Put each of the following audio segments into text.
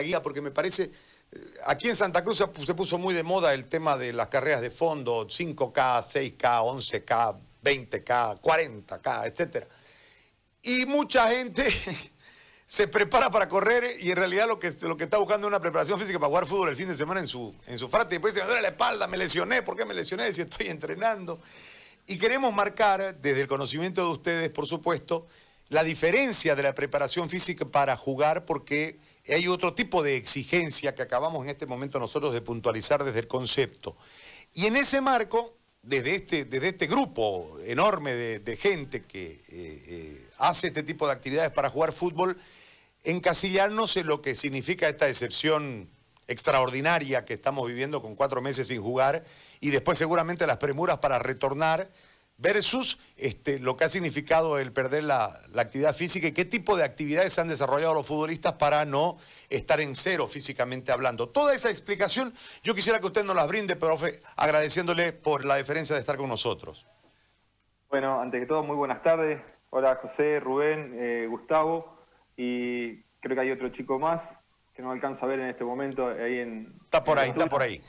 guía porque me parece, eh, aquí en Santa Cruz se puso muy de moda el tema de las carreras de fondo, 5K, 6K, 11K, 20K, 40K, etc. Y mucha gente se prepara para correr y en realidad lo que, lo que está buscando es una preparación física para jugar fútbol el fin de semana en su, en su frate. Y después dice, me duele la espalda, me lesioné, ¿por qué me lesioné si estoy entrenando? Y queremos marcar, desde el conocimiento de ustedes, por supuesto, la diferencia de la preparación física para jugar porque hay otro tipo de exigencia que acabamos en este momento nosotros de puntualizar desde el concepto. Y en ese marco, desde este, desde este grupo enorme de, gente que eh, eh, hace este tipo de actividades para jugar fútbol, encasillarnos en lo que significa esta excepción extraordinaria que estamos viviendo con cuatro meses sin jugar y después seguramente las premuras para retornar versus este, lo que ha significado el perder la, actividad física y qué tipo de actividades han desarrollado los futbolistas para no estar en cero físicamente hablando. Toda esa explicación yo quisiera que usted nos las brinde, profe, agradeciéndole por la deferencia de estar con nosotros. Bueno, ante que todo, muy buenas tardes. Hola José, Rubén, eh, Gustavo y creo que hay otro chico más que no alcanzo a ver en este momento ahí en... Está por ahí, está por ahí.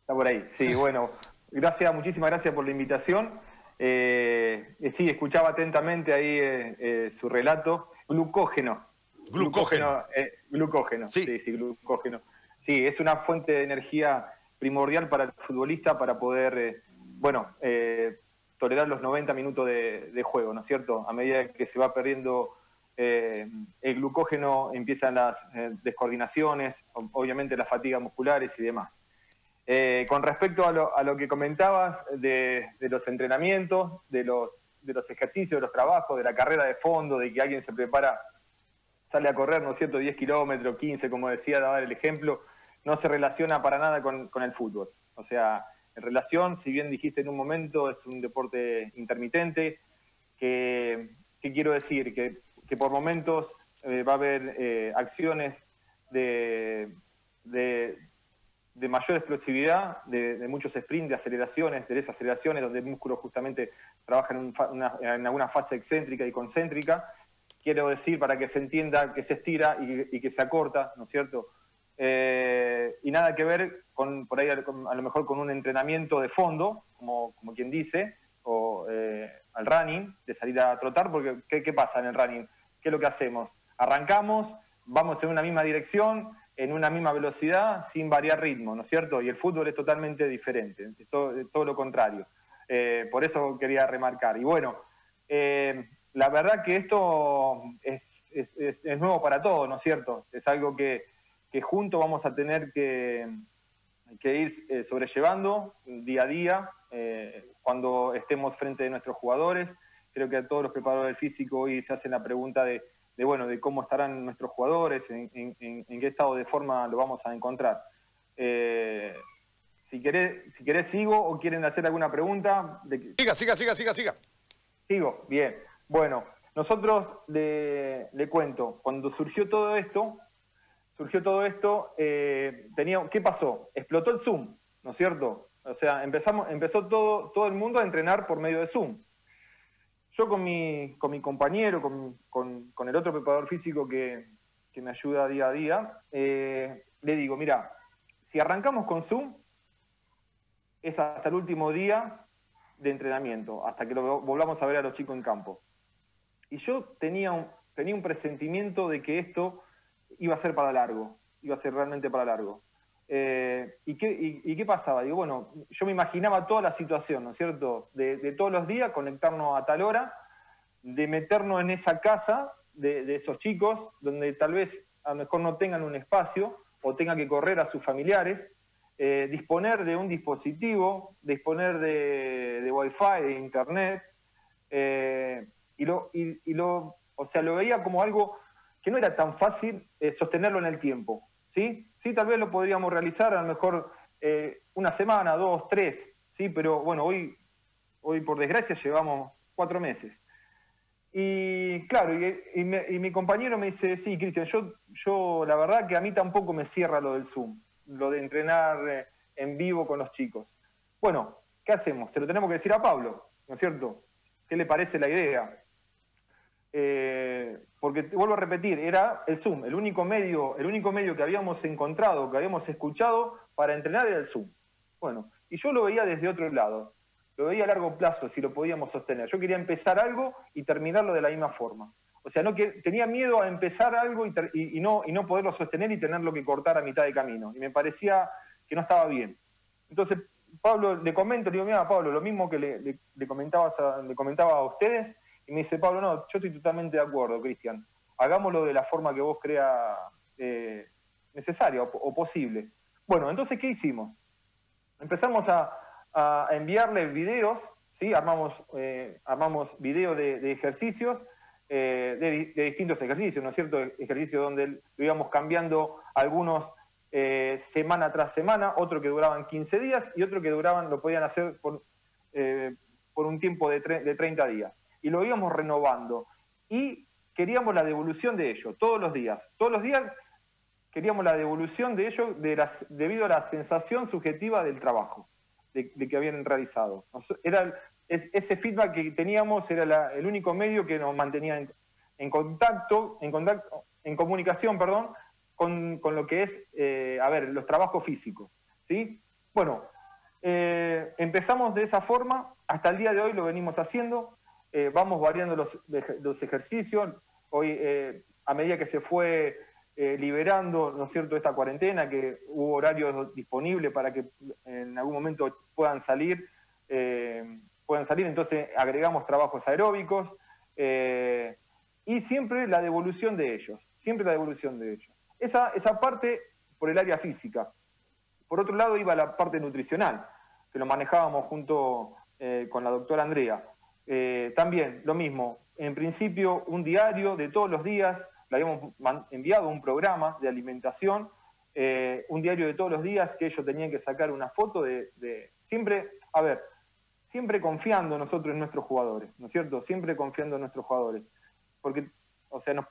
Está por ahí, sí, bueno. Gracias, muchísimas gracias por la invitación. Eh, eh, sí, escuchaba atentamente ahí eh, su relato. Glucógeno. Glucógeno. Glucógeno, sí. sí, glucógeno. Sí, es una fuente de energía primordial para el futbolista para poder, bueno, tolerar los 90 minutos de, juego, ¿no es cierto? A medida que se va perdiendo el glucógeno, empiezan las descoordinaciones, obviamente las fatigas musculares y demás. Eh, con respecto a lo, que comentabas de, los entrenamientos, de los, ejercicios, de los trabajos, de la carrera de fondo, de que alguien se prepara, sale a correr, ¿no es cierto?, 10 kilómetros, 15, como decía, dar el ejemplo, no se relaciona para nada con, el fútbol. O sea, en relación, si bien dijiste en un momento, es un deporte intermitente, que, quiero decir, que, por momentos eh, va a haber eh, acciones de de mayor explosividad, de, muchos sprints, de aceleraciones, de desaceleraciones, donde el músculo justamente trabaja en, alguna fase excéntrica y concéntrica. Quiero decir, para que se entienda que se estira y, que se acorta, ¿no es cierto? Eh, y nada que ver con, por ahí a lo mejor con un entrenamiento de fondo, como, como quien dice, o eh, al running, de salir a trotar, porque ¿qué, ¿qué pasa en el running? ¿Qué es lo que hacemos? Arrancamos, vamos en una misma dirección, en una misma velocidad sin variar ritmo, ¿no es cierto? Y el fútbol es totalmente diferente, es todo, lo contrario. Eh, por eso quería remarcar. Y bueno, eh, la verdad que esto es, nuevo para todos, ¿no es cierto? Es algo que, juntos vamos a tener que, ir eh, sobrellevando día a día cuando estemos frente de nuestros jugadores. Creo que a todos los preparadores físicos hoy se hacen la pregunta de de, bueno, de cómo estarán nuestros jugadores, en, qué estado de forma lo vamos a encontrar. Eh, si, querés, si querés, sigo o quieren hacer alguna pregunta. De... Siga, siga, siga, siga, siga. Sigo, bien. Bueno, nosotros le, cuento, cuando surgió todo esto, surgió todo esto, eh, tenía, ¿qué pasó? Explotó el Zoom, ¿no es cierto? O sea, empezamos, empezó todo, todo el mundo a entrenar por medio de Zoom. Yo con mi, con mi compañero, con, el otro preparador físico que, me ayuda día a día, eh, le digo, mira, si arrancamos con Zoom, es hasta el último día de entrenamiento, hasta que lo volvamos a ver a los chicos en campo. Y yo tenía tenía un presentimiento de que esto iba a ser para largo, iba a ser realmente para largo. Eh, ¿y, qué, pasaba? Digo, bueno, yo me imaginaba toda la situación, ¿no es cierto? De, todos los días conectarnos a tal hora, de meternos en esa casa de, esos chicos, donde tal vez a lo mejor no tengan un espacio o tengan que correr a sus familiares, eh, disponer de un dispositivo, disponer de, de wifi, de internet, eh, y, lo, y, lo, o sea, lo veía como algo que no era tan fácil sostenerlo en el tiempo. ¿sí? Sí, tal vez lo podríamos realizar a lo mejor eh, una semana, dos, tres, ¿sí? Pero bueno, hoy, hoy por desgracia llevamos cuatro meses. Y claro, y, mi compañero me dice, sí, Cristian, yo, yo la verdad que a mí tampoco me cierra lo del Zoom, lo de entrenar eh, en vivo con los chicos. Bueno, ¿qué hacemos? Se lo tenemos que decir a Pablo, ¿no es cierto? ¿Qué le parece la idea? Eh, porque vuelvo a repetir, era el Zoom, el único medio, el único medio que habíamos encontrado, que habíamos escuchado para entrenar era el Zoom. Bueno, y yo lo veía desde otro lado, lo veía a largo plazo si lo podíamos sostener. Yo quería empezar algo y terminarlo de la misma forma. O sea, no que, tenía miedo a empezar algo y, no, y no poderlo sostener y tenerlo que cortar a mitad de camino. Y me parecía que no estaba bien. Entonces, Pablo, le comento, le digo, mira, Pablo, lo mismo que le, le, comentabas le comentaba a ustedes, me dice, Pablo, no, yo estoy totalmente de acuerdo, Cristian. Hagámoslo de la forma que vos crea eh, necesaria o, posible. Bueno, entonces, ¿qué hicimos? Empezamos a, enviarle videos, ¿sí? Armamos, eh, armamos videos de, ejercicios, eh, de, distintos ejercicios, ¿no es cierto? Ejercicios donde lo íbamos cambiando algunos semana tras semana, otro que duraban 15 días y otro que duraban, lo podían hacer por, por un tiempo de, de 30 días. Y lo íbamos renovando. Y queríamos la devolución de ello, todos los días. Todos los días queríamos la devolución de ello de debido a la sensación subjetiva del trabajo de, que habían realizado. Era, ese feedback que teníamos era el único medio que nos mantenía en, en contacto, en contacto, en comunicación, perdón, con, lo que es, eh, a ver, los trabajos físicos. ¿sí? Bueno, eh, empezamos de esa forma, hasta el día de hoy lo venimos haciendo, eh, vamos variando los, los ejercicios, hoy a medida que se fue liberando, ¿no cierto?, esta cuarentena, que hubo horarios disponibles para que en algún momento puedan salir, puedan salir, entonces agregamos trabajos aeróbicos y siempre la devolución de ellos, siempre la devolución de ellos. Esa, parte por el área física. Por otro lado iba la parte nutricional, que lo manejábamos junto eh, con la doctora Andrea. Eh, también lo mismo, en principio un diario de todos los días, le habíamos enviado un programa de alimentación, eh, un diario de todos los días que ellos tenían que sacar una foto de, siempre, a ver, siempre confiando nosotros en nuestros jugadores, ¿no es cierto? Siempre confiando en nuestros jugadores. Porque, o sea, nos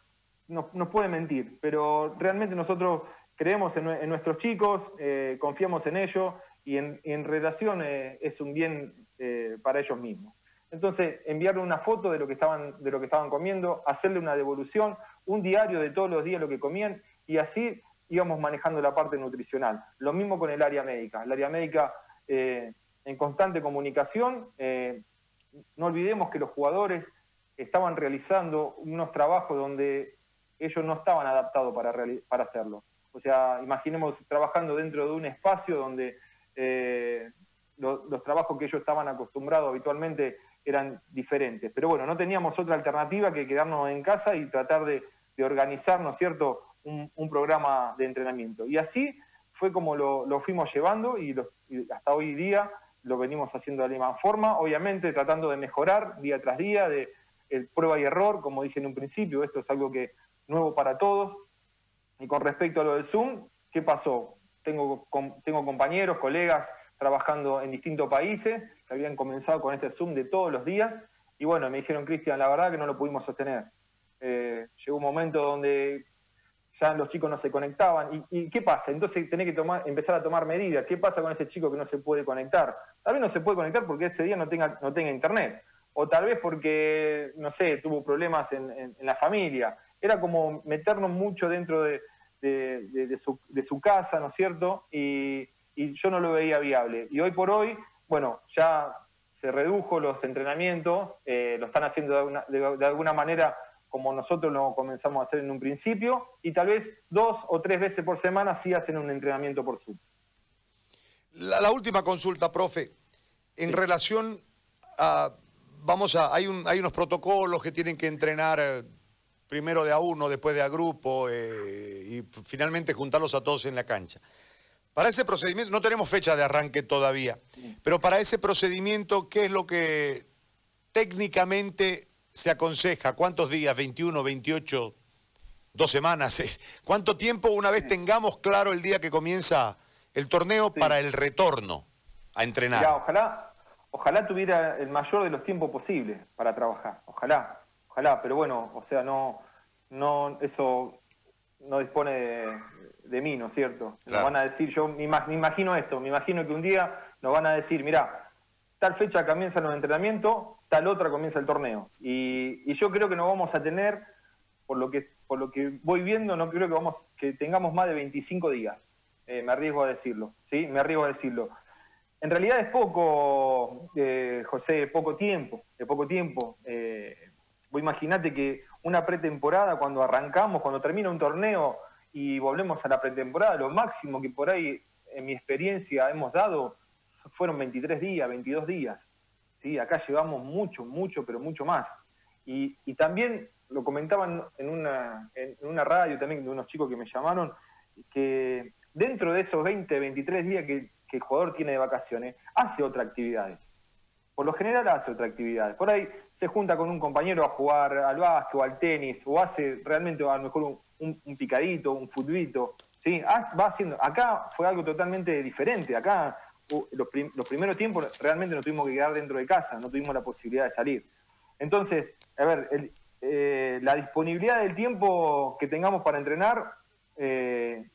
nos, puede mentir, pero realmente nosotros creemos en, nuestros chicos, eh, confiamos en ellos y en, relación eh, es un bien para ellos mismos. Entonces, enviarle una foto de lo, que estaban, de lo que estaban comiendo, hacerle una devolución, un diario de todos los días lo que comían y así íbamos manejando la parte nutricional. Lo mismo con el área médica. El área médica en constante comunicación. no olvidemos que los jugadores estaban realizando unos trabajos donde ellos no estaban adaptados para, para hacerlo. O sea, imaginemos trabajando dentro de un espacio donde eh, los trabajos que ellos estaban acostumbrados habitualmente eran diferentes. Pero bueno, no teníamos otra alternativa que quedarnos en casa y tratar de, organizar, ¿no es cierto?, un, programa de entrenamiento. Y así fue como lo, fuimos llevando y, hasta hoy día lo venimos haciendo de la misma forma, obviamente tratando de mejorar día tras día, de prueba y error, como dije en un principio, esto es algo que nuevo para todos. Y con respecto a lo del Zoom, ¿qué pasó? Tengo, tengo compañeros, colegas trabajando en distintos países que habían comenzado con este Zoom de todos los días y bueno, me dijeron, Cristian, la verdad que no lo pudimos sostener. Eh, llegó un momento donde ya los chicos no se conectaban. ¿Y, qué pasa? Entonces tenés que tomar, empezar a tomar medidas. ¿Qué pasa con ese chico que no se puede conectar? Tal vez no se puede conectar porque ese día no tenga, no tenga internet. O tal vez porque, no sé, tuvo problemas en la familia era como meternos mucho dentro de, su, casa, ¿no es cierto? Y, yo no lo veía viable. Y hoy por hoy, bueno, ya se redujo los entrenamientos, eh, lo están haciendo de, alguna manera como nosotros lo comenzamos a hacer en un principio, y tal vez dos o tres veces por semana sí hacen un entrenamiento por Zoom. La, última consulta, profe, en relación a, vamos a, hay, un, hay unos protocolos que tienen que entrenar eh, primero de a uno, después de a grupo eh, y finalmente juntarlos a todos en la cancha. Para ese procedimiento, no tenemos fecha de arranque todavía, pero para ese procedimiento, ¿qué es lo que técnicamente se aconseja? ¿Cuántos días? ¿21, 28, dos semanas? ¿Cuánto tiempo una vez tengamos claro el día que comienza el torneo para el retorno a entrenar? ojalá, ojalá tuviera el mayor de los tiempos posibles para trabajar, ojalá ojalá, pero bueno, o sea, no, no, eso no dispone de, mí, ¿no es cierto? Nos van a decir, yo me, imagino esto, me imagino que un día nos van a decir, mira, tal fecha comienza los entrenamientos, tal otra comienza el torneo. Y, yo creo que no vamos a tener por lo que, por lo que voy viendo, no creo que, vamos, que tengamos más de 25 días. Eh, me arriesgo a decirlo, ¿sí? Me arriesgo a decirlo. En realidad es poco, eh, José, poco tiempo, de poco tiempo. Eh, vos imaginate que una pretemporada, cuando arrancamos, cuando termina un torneo y volvemos a la pretemporada, lo máximo que por ahí, en mi experiencia, hemos dado fueron 23 días, 22 días. ¿sí? Acá llevamos mucho, mucho, pero mucho más. Y, también lo comentaban en una, en una radio también de unos chicos que me llamaron, que dentro de esos 20, 23 días que, el jugador tiene de vacaciones, hace otras actividades. Por lo general hace otra actividad. Por ahí se junta con un compañero a jugar al básquet o al tenis, o hace realmente a lo mejor un, picadito, un futbito. ¿sí? Va haciendo. Acá fue algo totalmente diferente. Acá los, primeros tiempos realmente nos tuvimos que quedar dentro de casa, no tuvimos la posibilidad de salir. Entonces, a ver, eh, la disponibilidad del tiempo que tengamos para entrenar eh,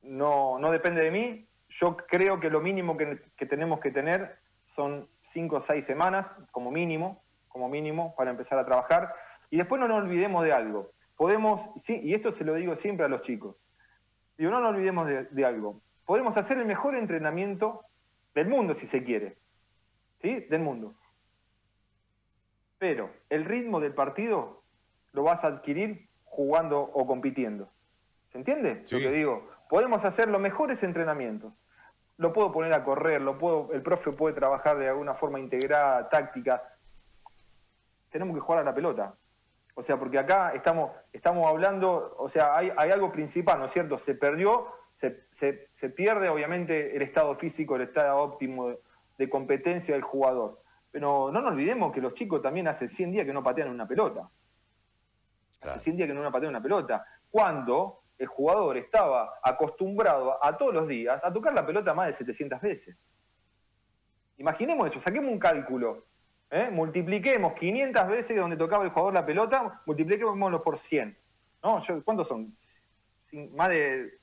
no, no, depende de mí. Yo creo que lo mínimo que, tenemos que tener son cinco o seis semanas, como mínimo, como mínimo, para empezar a trabajar. Y después no nos olvidemos de algo. Podemos, sí, y esto se lo digo siempre a los chicos, digo, no nos olvidemos de algo podemos hacer el mejor entrenamiento del mundo, si se quiere. ¿Sí? Del mundo. Pero el ritmo del partido lo vas a adquirir jugando o compitiendo. ¿Se entiende lo que digo? Podemos hacer los mejores entrenamientos. Lo puedo poner a correr, lo puedo, el profe puede trabajar de alguna forma integrada, táctica. Tenemos que jugar a la pelota. O sea, porque acá estamos, estamos hablando, o sea, hay, hay algo principal, ¿no es cierto? Se perdió se, pierde obviamente el estado físico, el estado óptimo de, competencia del jugador. Pero no nos olvidemos que los chicos también hace 100 días que no patean una pelota. Hace 100 días que no patean una pelota. Cuando el jugador estaba acostumbrado a, todos los días a tocar la pelota más de 700 veces. Imaginemos eso, saquemos un cálculo. ¿eh? Multipliquemos 500 veces donde tocaba el jugador la pelota, multipliquémoslo por 100. ¿No? ¿Cuántos son? Más de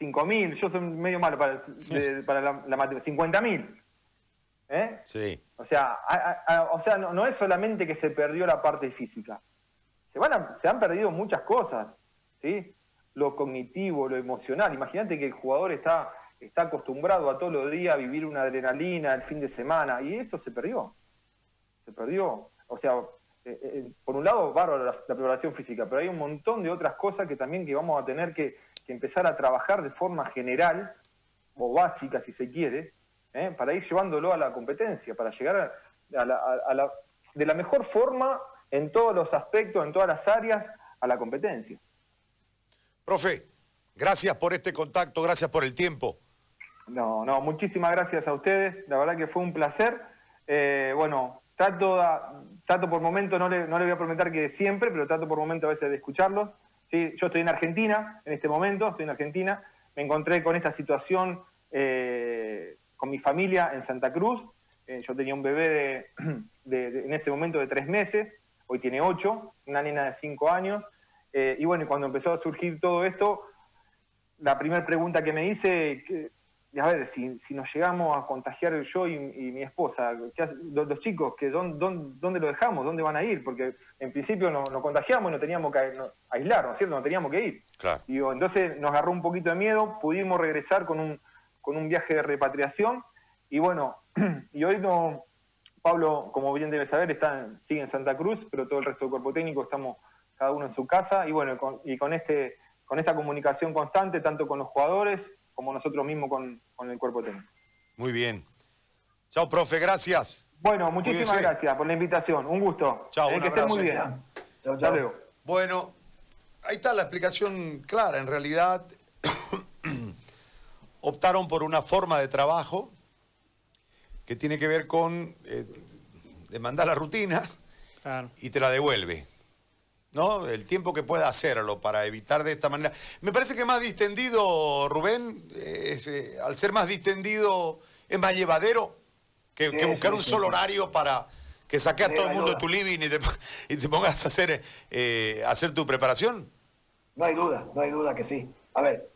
5.000, yo soy medio malo para, para la, la matemática, 50.000. ¿Eh? Sí. O sea, o sea no, es solamente que se perdió la parte física. Se, van se han perdido muchas cosas, ¿sí? Lo cognitivo, lo emocional. Imagínate que el jugador está, está acostumbrado a todos los días a vivir una adrenalina el fin de semana y eso se perdió. Se perdió. O sea, eh, eh, por un lado, bárbaro la, preparación física, pero hay un montón de otras cosas que también que vamos a tener que, que empezar a trabajar de forma general o básica, si se quiere, ¿eh? para ir llevándolo a la competencia, para llegar a, la, de la mejor forma en todos los aspectos, en todas las áreas, a la competencia. Profe, gracias por este contacto, gracias por el tiempo. No, no, muchísimas gracias a ustedes, la verdad que fue un placer. Eh, bueno, trato, trato por momento, no le, no le voy a prometer que siempre, pero trato por momento a veces de escucharlos. Yo estoy en Argentina en este momento, estoy en Argentina, me encontré con esta situación eh, con mi familia en Santa Cruz. Eh, yo tenía un bebé de, en ese momento de tres meses, hoy tiene ocho, una nena de cinco años. Eh, y bueno, cuando empezó a surgir todo esto, la primera pregunta que me hice, a ver, si, nos llegamos a contagiar yo y, mi esposa, los, chicos, que dónde, lo dejamos? ¿Dónde van a ir? Porque en principio nos, contagiamos y no teníamos que aislar, ¿no es cierto? No teníamos que ir. Y entonces nos agarró un poquito de miedo, pudimos regresar con un, con un viaje de repatriación y bueno, y hoy no, Pablo, como bien debe saber, está, sigue en Santa Cruz, pero todo el resto del cuerpo técnico estamos cada uno en su casa y bueno, y con, este, con esta comunicación constante, tanto con los jugadores, como nosotros mismos con, el cuerpo técnico. Muy bien. Chao, profe, gracias. Bueno, muchísimas gracias por la invitación. Un gusto. Chao, un que esté muy bien. Chao, chao. Bueno, ahí está la explicación clara. En realidad, optaron por una forma de trabajo que tiene que ver con eh, demandar la rutina y te la devuelve. ¿No? El tiempo que pueda hacerlo para evitar de esta manera. Me parece que más distendido, Rubén, eh, al ser más distendido, es más llevadero que, buscar un solo horario para que saques a todo el mundo de tu living y te, pongas a hacer, eh, hacer tu preparación. No hay duda, no hay duda que sí. A ver.